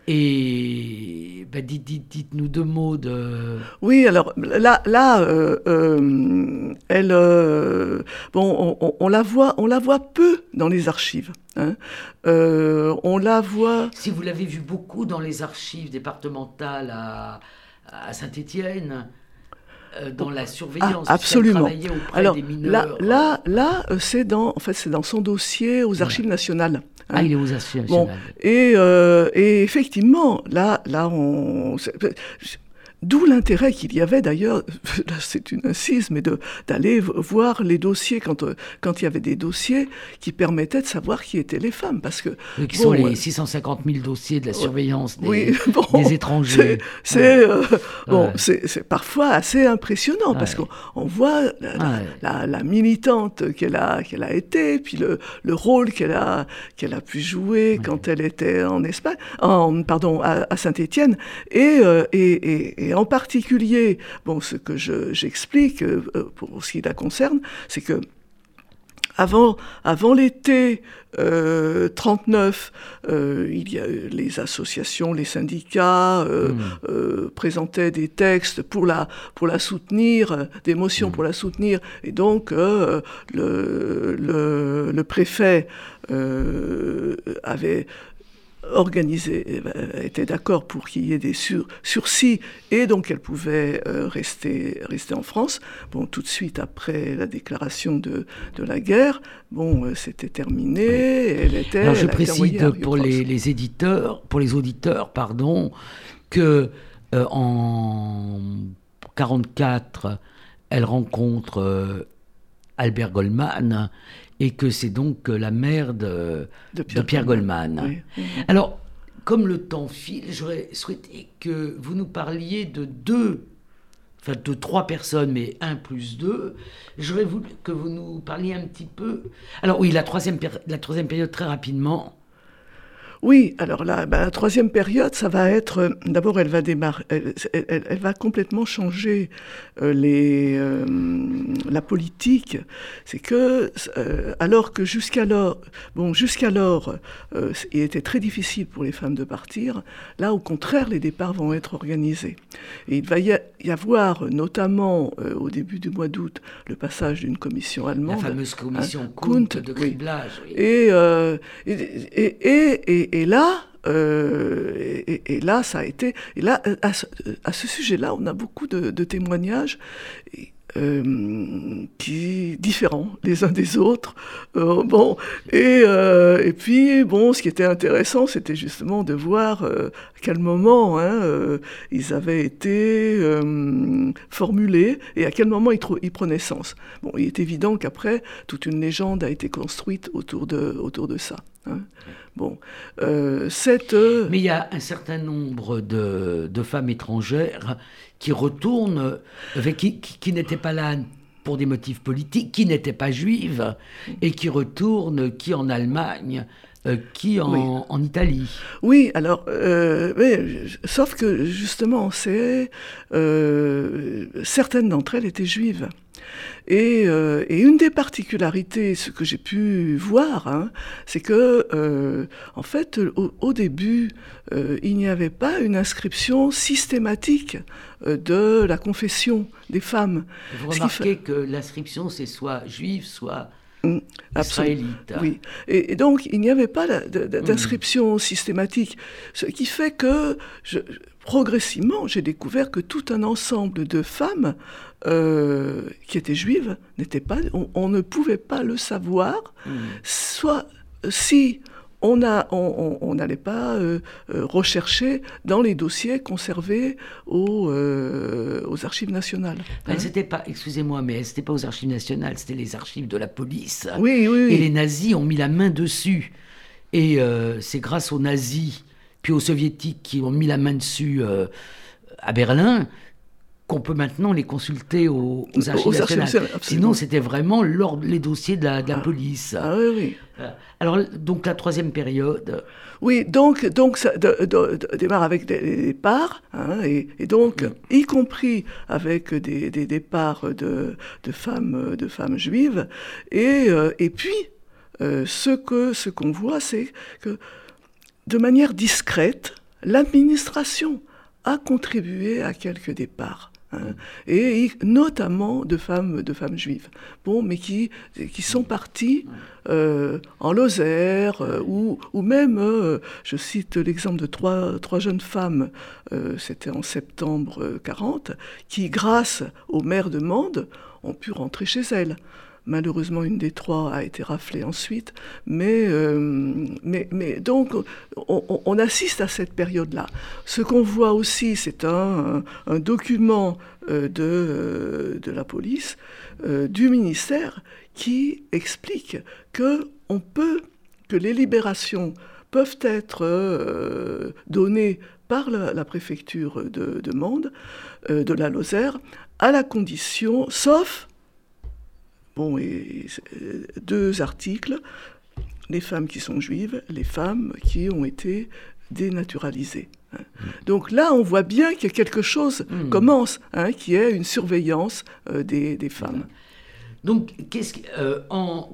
Et bah, dites, dites, nous deux mots de. Oui, alors là, là euh, euh, elle, euh, bon, on, la voit, on la voit peu dans les archives. Hein. on la voit. Si vous l'avez vu beaucoup dans les archives départementales à, à Saint-Étienne. Dans la surveillance, ah, absolument. Alors des mineurs. là, là, là, c'est dans, en fait, c'est dans son dossier aux archives nationales. Ah, il est aux Archives bon, et, euh, et, effectivement, là, là, on. D'où l'intérêt qu'il y avait d'ailleurs, c'est une incise, mais d'aller voir les dossiers quand, euh, quand il y avait des dossiers qui permettaient de savoir qui étaient les femmes. Parce que, qui sont les 650 euh, 000 dossiers de la surveillance des, des étrangers. C'est euh, bon, c'est parfois assez impressionnant parce qu'on voit la, la, militante qu'elle a, qu'elle a été, puis le, le rôle qu'elle a, qu'elle a pu jouer quand elle était en Espagne, en, pardon, à, Saint-Étienne, et, et, et en particulier, bon, ce que j'explique euh, pour ce qui la concerne, c'est que avant, avant l'été 39, euh, euh, il y a les associations, les syndicats mmh. présentaient des textes pour la pour la soutenir, des motions mmh. pour la soutenir, et donc le, le, le, préfet avait organisé, eh ben, était d'accord pour qu'il y ait des sursis et donc elle pouvait euh, rester, rester en France. Bon, tout de suite après la déclaration de, de la guerre, bon, euh, c'était terminé. Elle était. Alors je précise pour les, les, éditeurs, pour les auditeurs, pardon, que euh, en 44, elle rencontre Albert Goldman et que c'est donc euh, la mère de, Pierre, Goldman. Alors, comme le temps file, j'aurais souhaité que vous nous parliez de deux, enfin de trois personnes, mais un plus deux. J'aurais voulu que vous nous parliez un petit peu. Alors oui, la troisième, la troisième période très rapidement. Oui, alors là, bah, la troisième période, ça va être, euh, d'abord, elle va démarrer, elle, va complètement changer euh, les, euh, la politique. C'est que, alors que jusqu'alors, bon, jusqu'alors, il était très difficile pour les femmes de partir, là, au contraire, les départs vont être organisés. Et il va y, avoir, notamment au début du mois d'août, le passage d'une commission allemande. La fameuse commission hein, de criblage. et, et, et et là, euh, et, là, ça a été. Et là, à ce, sujet-là, on a beaucoup de, témoignages. Euh, différents les uns des autres. Euh, bon, et, et puis bon, ce qui était intéressant, c'était justement de voir à quel moment hein, ils avaient été formulés et à quel moment ils, ils, prenaient sens. Bon, il est évident qu'après, toute une légende a été construite autour de, autour de ça. Hein. Bon, euh, cette... Euh, Mais il y a un certain nombre de, femmes étrangères qui retournent, qui, qui, n'étaient pas là pour des motifs politiques, qui n'étaient pas juives et qui retournent, qui en Allemagne, euh, qui en, en, Italie. Oui, alors, euh, sauf que justement, c'est euh, certaines d'entre elles étaient juives. Et, euh, et, une des particularités, ce que j'ai pu voir, hein, c'est que, euh, en fait, au, au début, euh, il n'y avait pas une inscription systématique de la confession des femmes. Vous remarquez que l'inscription, c'est soit juive, soit mm, israélite. Oui. Et, et, donc, il n'y avait pas d'inscription mm. systématique. Ce qui fait que, je, progressivement, j'ai découvert que tout un ensemble de femmes euh, qui étaient juives n'étaient pas, on, on, ne pouvait pas le savoir, mmh. soit si on n'allait on, on, pas euh, euh, rechercher dans les dossiers conservés aux, euh, aux archives nationales. Hein c'était pas, excusez-moi, mais c'était pas aux archives nationales, c'était les archives de la police. Oui, oui, oui. Et les nazis ont mis la main dessus. Et euh, c'est grâce aux nazis, puis aux soviétiques qui ont mis la main dessus à Berlin, qu'on peut maintenant les consulter aux, aux archives aux nationales. Archives, Sinon, c'était vraiment les dossiers de la, de la ah. police. Ah oui, oui. Alors, donc la troisième période. Oui, donc, donc ça de, de, de, démarre avec des, départs, hein, et, et, donc, oui. y compris avec des, des départs de, de, femmes, de femmes juives. Et, euh, et puis, euh, ce qu'on ce qu'on voit, c'est que de manière discrète, l'administration a contribué à quelques départs. Hein, et notamment de femmes, de femmes juives, bon, mais qui, qui sont parties euh, en Lozère, euh, ou, ou même, euh, je cite l'exemple de trois, trois jeunes femmes, euh, c'était en septembre 40, qui, grâce au maire de Mende, ont pu rentrer chez elles. Malheureusement, une des trois a été raflée ensuite, mais, euh, donc on, assiste à cette période-là. Ce qu'on voit aussi, c'est un, document euh, de, la police, euh, du ministère, qui explique que les libérations peuvent être données par la, préfecture de, de Mende, de la Lozère, à la condition, sauf Bon, et deux articles, les femmes qui sont juives, les femmes qui ont été dénaturalisées. Hein. Mmh. Donc là, on voit bien que quelque chose mmh. commence, hein, qui est une surveillance euh, des, des, femmes. Donc, qu'est-ce euh, en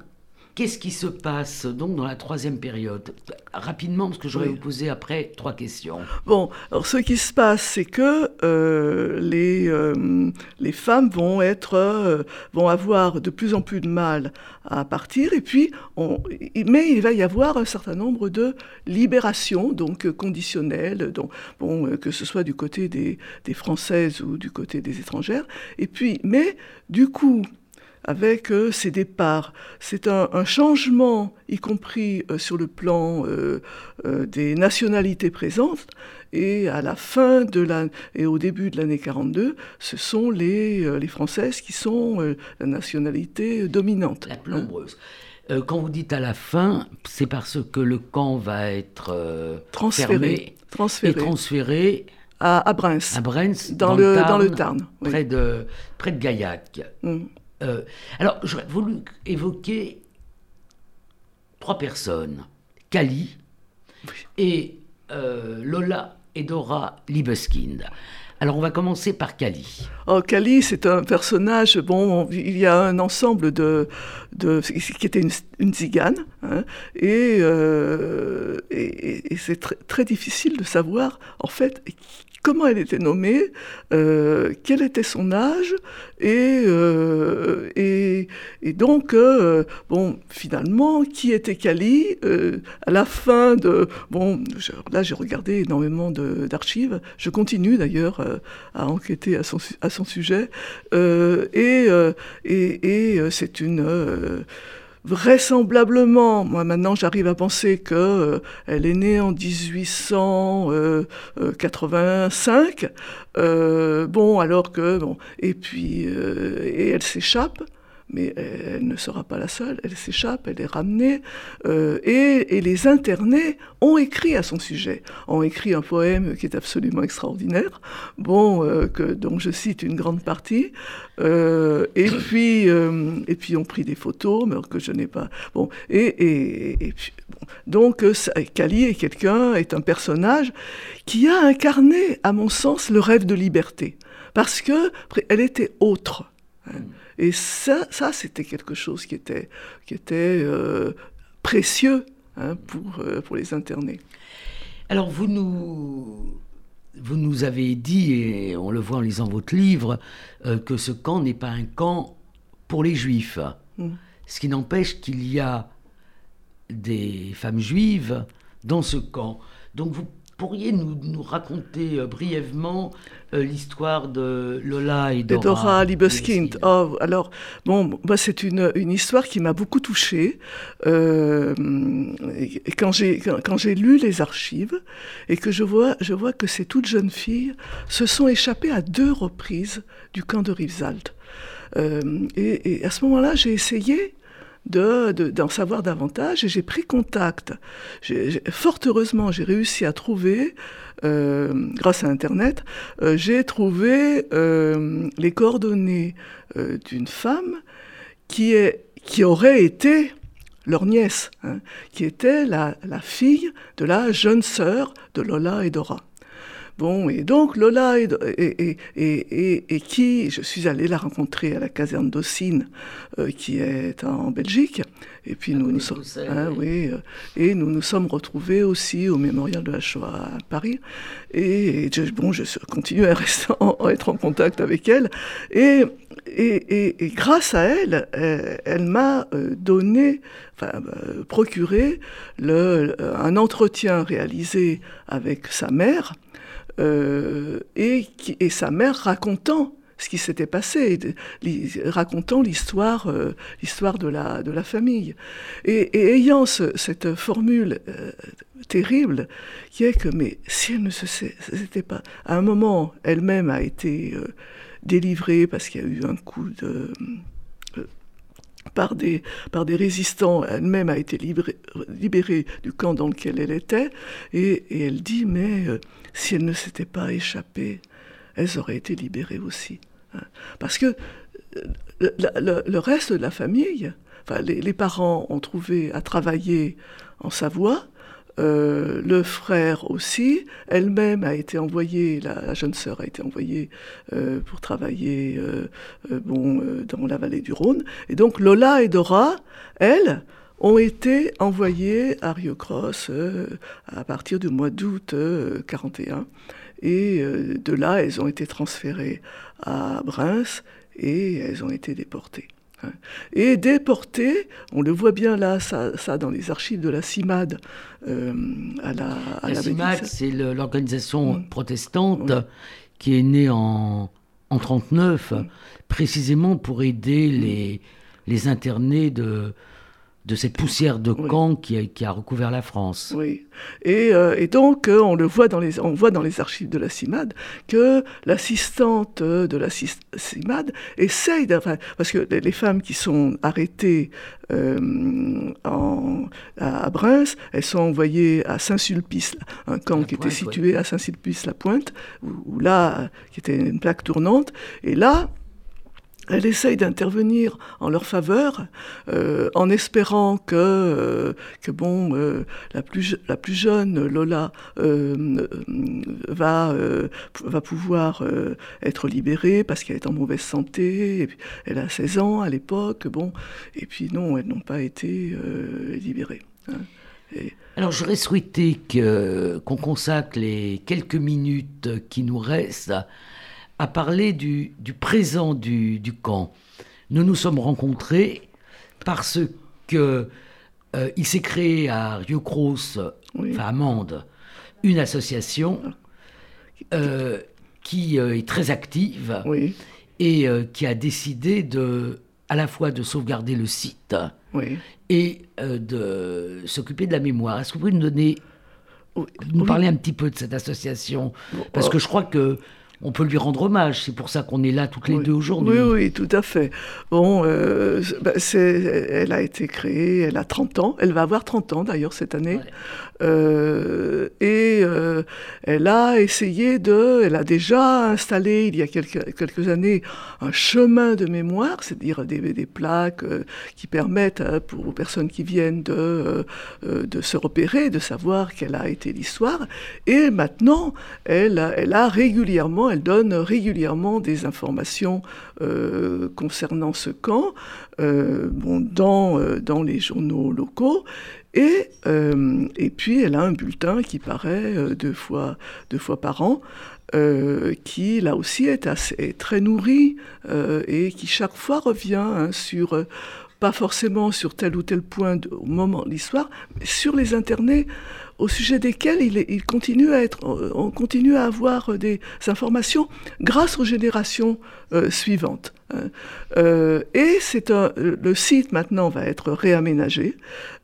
Qu'est-ce qui se passe donc dans la troisième période? Rapidement, parce que j'aurais oui. vous poser après trois questions. Bon, alors ce qui se passe, c'est que euh, les, euh, les femmes vont, être, euh, vont avoir de plus en plus de mal à partir, et puis, on, mais il va y avoir un certain nombre de libérations, donc conditionnelles, donc, bon, que ce soit du côté des, des Françaises ou du côté des étrangères. Et puis, mais du coup, avec euh, ces départs. C'est un, un, changement, y compris euh, sur le plan euh, euh, des nationalités présentes. Et à la fin de la, et au début de l'année 42, ce sont les, les Françaises qui sont la nationalité dominante. La plombreuse. Hein. quand vous dites à la fin, c'est parce que le camp va être transféré, fermé transféré. et transféré à, à Brens, à Brens dans, dans, le, le Tarn, dans le Tarn, oui. près, de, près de Gaillac. Mm. Euh, alors, j'aurais voulu évoquer trois personnes Kali et euh, Lola et Dora Liebeskind. Alors, on va commencer par Kali. Oh, Kali, c'est un personnage. Bon, il y a un ensemble de, de qui était une, une zigane, hein, et, euh, et, et c'est tr très difficile de savoir en fait comment elle était nommée, euh, quel était son âge, et, euh, et, donc, euh, bon, finalement, qui était Kali euh, À la fin de... Bon, je, là, j'ai regardé énormément d'archives, je continue d'ailleurs à enquêter à son, à son sujet, et, et, et c'est une vraisemblablement, moi maintenant j'arrive à penser que euh, elle est née en 1885. Euh, euh, bon, alors que bon, et puis euh, et elle s'échappe. Mais elle ne sera pas la seule, elle s'échappe, elle est ramenée, euh, et, les internés ont écrit à son sujet, ont écrit un poème qui est absolument extraordinaire, bon, euh, dont je cite une grande partie, euh, et puis et puis ont pris des photos, mais que je n'ai pas, bon, et, donc Kali est quelqu'un, est un personnage qui a incarné, à mon sens, le rêve de liberté, parce que elle était autre. Hein. Et ça, ça c'était quelque chose qui était, qui était euh, précieux hein, pour, euh, pour les internés. Alors, vous nous, vous nous avez dit, et on le voit en lisant votre livre, euh, que ce camp n'est pas un camp pour les juifs. Mm. Ce qui n'empêche qu'il y a des femmes juives dans ce camp. Donc vous pourriez nous, nous raconter euh, brièvement euh, l'histoire de Lola et Dora, Dora Liebeskind. Oh, alors, bon, moi, c'est une, une histoire qui m'a beaucoup touchée. Euh, quand j'ai quand, lu les archives et que je vois, je vois que ces toutes jeunes filles se sont échappées à deux reprises du camp de Rivesalt. et, et, à ce moment-là, j'ai essayé d'en de, d'en savoir davantage et j'ai pris contact. fort heureusement, j'ai réussi à trouver, euh, grâce à Internet, euh, j'ai trouvé euh, les coordonnées d'une femme qui aurait été leur nièce, hein, qui était la, la, fille de la jeune sœur de Lola et Dora. Bon, et donc Lola et, et, qui, je suis allée la rencontrer à la caserne d'Ossine, euh, qui est en Belgique. Et puis nous nous sommes, hein, oui, euh, et nous nous sommes retrouvés aussi au mémorial de la Shoah à Paris. Et, bon, je continue à, rester être en contact avec elle. Et, et, grâce à elle, elle, m'a euh, donné, enfin, procuré le, un entretien réalisé avec sa mère euh, et, et, sa mère racontant ce qui s'était passé, racontant l'histoire, euh, l'histoire de la, de la famille. Et, ayant cette formule euh, terrible qui est que, mais si elle ne se c'était pas, à un moment, elle-même a été délivrée parce qu'il y a eu un coup de par des, par des résistants, elle-même a été libérée du camp dans lequel elle était, et, elle dit, mais si elles ne s'étaient pas échappées, elles auraient été libérées aussi. Hein. Parce que euh, le, reste de la famille, enfin, les, parents ont trouvé à travailler en Savoie, euh, le frère aussi, elle-même a été envoyée, la, jeune sœur a été envoyée euh, pour travailler bon, dans la vallée du Rhône. Et donc Lola et Dora, elles, ont été envoyés à Rio Cross euh, à partir du mois d'août 1941. Euh, et euh, de là, elles ont été transférées à Bruns et elles ont été déportées. Et déportées, on le voit bien là, ça, ça dans les archives de la CIMAD à la, à la, CIMAD, c'est l'organisation mm. protestante qui est née en, en 39, mm. précisément pour aider les, les internés de, de cette poussière de camp qui, a, qui, a, recouvert la France. Oui. Et, euh, et donc, euh, on le voit dans les, on voit dans les archives de la CIMAD que l'assistante de la CIMAD essaye, enfin, parce que les femmes qui sont arrêtées euh, en, à, Bruns, elles sont envoyées à Saint-Sulpice, un camp qui était situé à Saint-Sulpice-la-Pointe, où, là, qui était une plaque tournante, et là, elle essaye d'intervenir en leur faveur euh, en espérant que, euh, que bon, euh, la, plus, la plus jeune, Lola, va, va pouvoir être libérée parce qu'elle est en mauvaise santé. Elle a 16 ans à l'époque. Bon, et puis non, elles n'ont pas été libérées. Hein. Alors j'aurais souhaité qu'on consacre les quelques minutes qui nous restent à parler du, présent du, camp. Nous nous sommes rencontrés parce que euh, il s'est créé à Rio Cross, enfin à Mende, une association euh, qui euh, est très active et qui a décidé de, à la fois de sauvegarder le site et de s'occuper de la mémoire. Est-ce que vous pouvez nous donner, nous parler un petit peu de cette association? Parce que je crois que on peut lui rendre hommage. C'est pour ça qu'on est là toutes les deux aujourd'hui. Oui, oui, tout à fait. Bon, euh, bah, elle a été créée, elle a 30 ans. Elle va avoir 30 ans d'ailleurs cette année. Euh, et euh, elle a essayé de, elle a déjà installé il y a quelques, quelques années un chemin de mémoire, c'est-à-dire des, des, plaques qui permettent pour aux personnes qui viennent de, de se repérer, de savoir quelle a été l'histoire. Et maintenant, elle, elle a régulièrement elle donne régulièrement des informations euh, concernant ce camp euh, bon, dans, euh, dans les journaux locaux. Et, et puis, elle a un bulletin qui paraît deux, fois, deux fois par an, qui là aussi est, assez, très nourri et qui chaque fois revient hein, sur pas forcément sur tel ou tel point au moment de l'histoire, mais sur les internets au sujet desquels il, continue à être, on continue à avoir des informations grâce aux générations euh, suivantes. Hein. Euh, et c'est le site maintenant va être réaménagé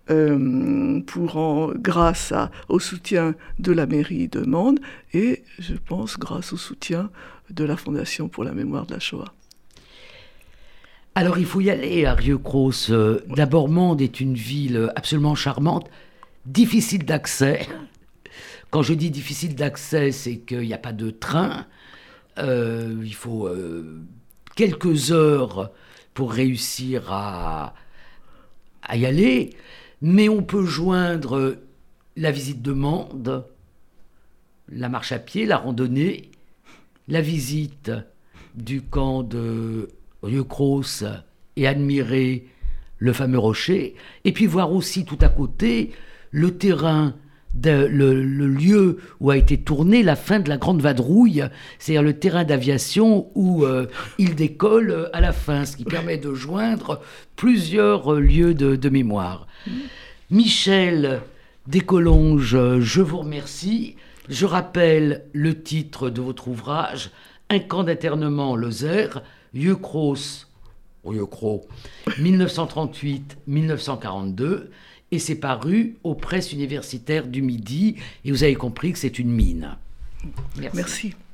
euh, pour en, grâce au soutien de la mairie de Mende et je pense grâce au soutien de la Fondation pour la mémoire de la Shoah. Alors il faut y aller à Rieux-Cross. D'abord, Mende est une ville absolument charmante difficile d'accès. Quand je dis difficile d'accès, c'est qu'il n'y a pas de train. Euh, il faut euh, quelques heures pour réussir à, à, y aller. Mais on peut joindre la visite de Mende, la marche à pied, la randonnée, la visite du camp de Rieux-Cross et admirer le fameux rocher, et puis voir aussi tout à côté le terrain, le, lieu où a été tournée la fin de la Grande Vadrouille, c'est-à-dire le terrain d'aviation où euh, il décolle à la fin, ce qui permet de joindre plusieurs lieux de, mémoire. Michel Descolonges, je vous remercie. Je rappelle le titre de votre ouvrage, Un camp d'internement Lozère, Yeux-Cross, 1938-1942 et c'est paru aux presses universitaires du Midi. Et vous avez compris que c'est une mine. Merci.